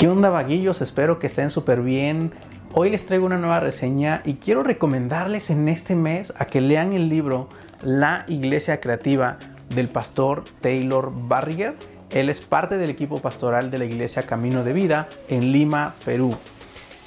¿Qué onda vaguillos? Espero que estén súper bien. Hoy les traigo una nueva reseña y quiero recomendarles en este mes a que lean el libro La Iglesia Creativa del pastor Taylor Barriger. Él es parte del equipo pastoral de la Iglesia Camino de Vida en Lima, Perú.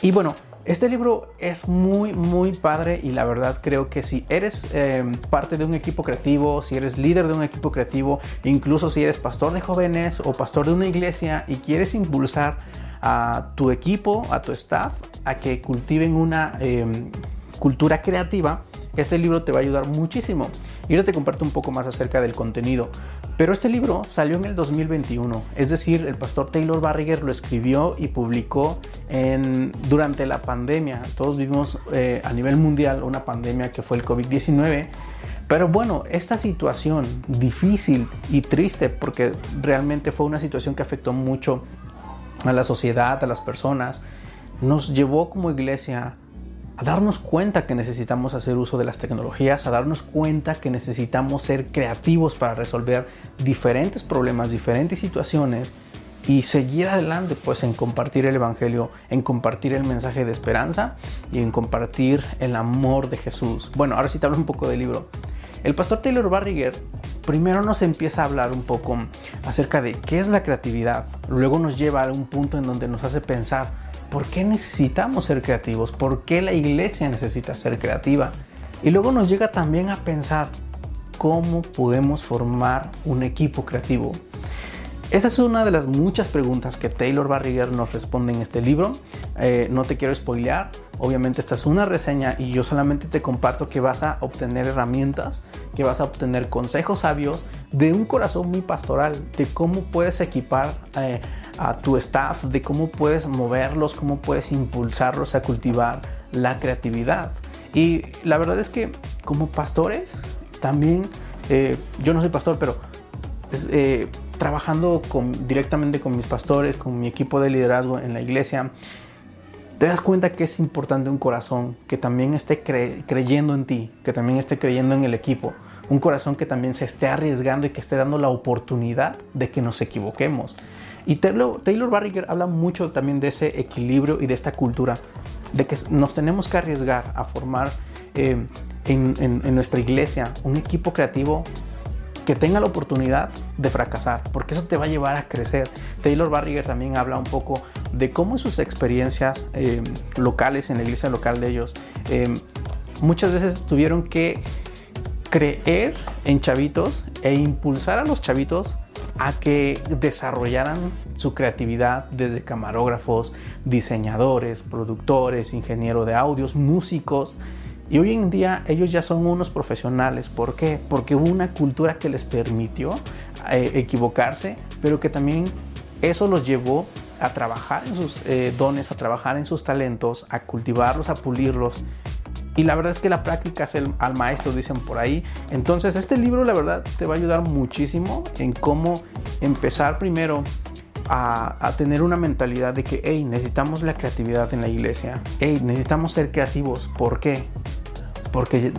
Y bueno, este libro es muy, muy padre y la verdad creo que si eres em, parte de un equipo creativo, si eres líder de un equipo creativo, incluso si eres pastor de jóvenes o pastor de una iglesia y quieres impulsar a tu equipo, a tu staff, a que cultiven una em, cultura creativa, este libro te va a ayudar muchísimo. Y ahora te comparto un poco más acerca del contenido. Pero este libro salió en el 2021, es decir, el pastor Taylor Barriger lo escribió y publicó durante la pandemia. Todos vivimos eh, a nivel mundial una pandemia que fue el COVID-19. Pero bueno, esta situación difícil y triste, porque realmente fue una situación que afectó mucho a la sociedad, a las personas, nos llevó como iglesia a darnos cuenta que necesitamos hacer uso de las tecnologías, a darnos cuenta que necesitamos ser creativos para resolver diferentes problemas, diferentes situaciones y seguir adelante pues en compartir el evangelio, en compartir el mensaje de esperanza y en compartir el amor de Jesús. Bueno, ahora sí te hablo un poco del libro. El pastor Taylor Barriger primero nos empieza a hablar un poco acerca de qué es la creatividad, luego nos lleva a un punto en donde nos hace pensar por qué necesitamos ser creativos, por qué la iglesia necesita ser creativa y luego nos llega también a pensar cómo podemos formar un equipo creativo. Esa es una de las muchas preguntas que Taylor Barriger nos responde en este libro. Eh, no te quiero spoilear, obviamente esta es una reseña y yo solamente te comparto que vas a obtener herramientas, que vas a obtener consejos sabios de un corazón muy pastoral, de cómo puedes equipar eh, a tu staff, de cómo puedes moverlos, cómo puedes impulsarlos a cultivar la creatividad. Y la verdad es que como pastores, también, eh, yo no soy pastor, pero trabajando directamente con mis pastores, con mi equipo de liderazgo en la iglesia, te das cuenta que es importante un corazón que también esté creyendo en ti, que también esté creyendo en el equipo, un corazón que también se esté arriesgando y que esté dando la oportunidad de que nos equivoquemos. Y Taylor, Taylor Barriger habla mucho también de ese equilibrio y de esta cultura, de que nos tenemos que arriesgar a formar eh, en, nuestra iglesia un equipo creativo que tenga la oportunidad de fracasar, porque eso te va a llevar a crecer. Taylor Barriger también habla un poco de cómo sus experiencias eh, locales en la iglesia local de ellos eh, muchas veces tuvieron que creer en chavitos e impulsar a los chavitos a que desarrollaran su creatividad desde camarógrafos, diseñadores, productores, ingenieros de audios, músicos, y hoy en día ellos ya son unos profesionales. ¿Por qué? Porque hubo una cultura que les permitió eh, equivocarse, pero que también eso los llevó a trabajar en sus eh, dones, a trabajar en sus talentos, a cultivarlos, a pulirlos. Y la verdad es que la práctica es el, al maestro, dicen por ahí. Entonces este libro la verdad te va a ayudar muchísimo en cómo empezar primero a, a, tener una mentalidad de que, hey, necesitamos la creatividad en la iglesia. Hey, necesitamos ser creativos. ¿Por qué? porque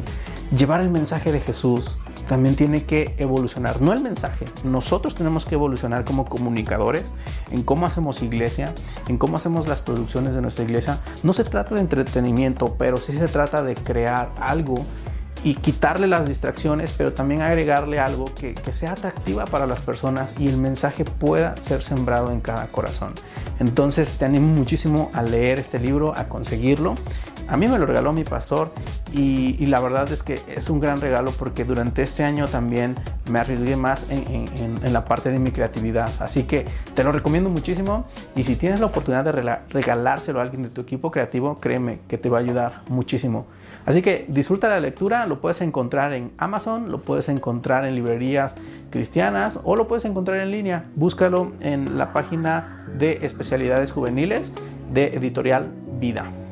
llevar el mensaje de Jesús también tiene que evolucionar, no el mensaje, nosotros tenemos que evolucionar como comunicadores en cómo hacemos iglesia, en cómo hacemos las producciones de nuestra iglesia. No se trata de entretenimiento, pero sí se trata de crear algo y quitarle las distracciones, pero también agregarle algo que, sea atractiva para las personas y el mensaje pueda ser sembrado en cada corazón. Entonces te animo muchísimo a leer este libro, a conseguirlo. A mí me lo regaló mi pastor y, la verdad es que es un gran regalo porque durante este año también me arriesgué más en, en, la parte de mi creatividad. Así que te lo recomiendo muchísimo y si tienes la oportunidad de regalárselo a alguien de tu equipo creativo, créeme que te va a ayudar muchísimo. Así que disfruta la lectura, lo puedes encontrar en Amazon, lo puedes encontrar en librerías cristianas o lo puedes encontrar en línea. Búscalo en la página de especialidades juveniles de Editorial Vida.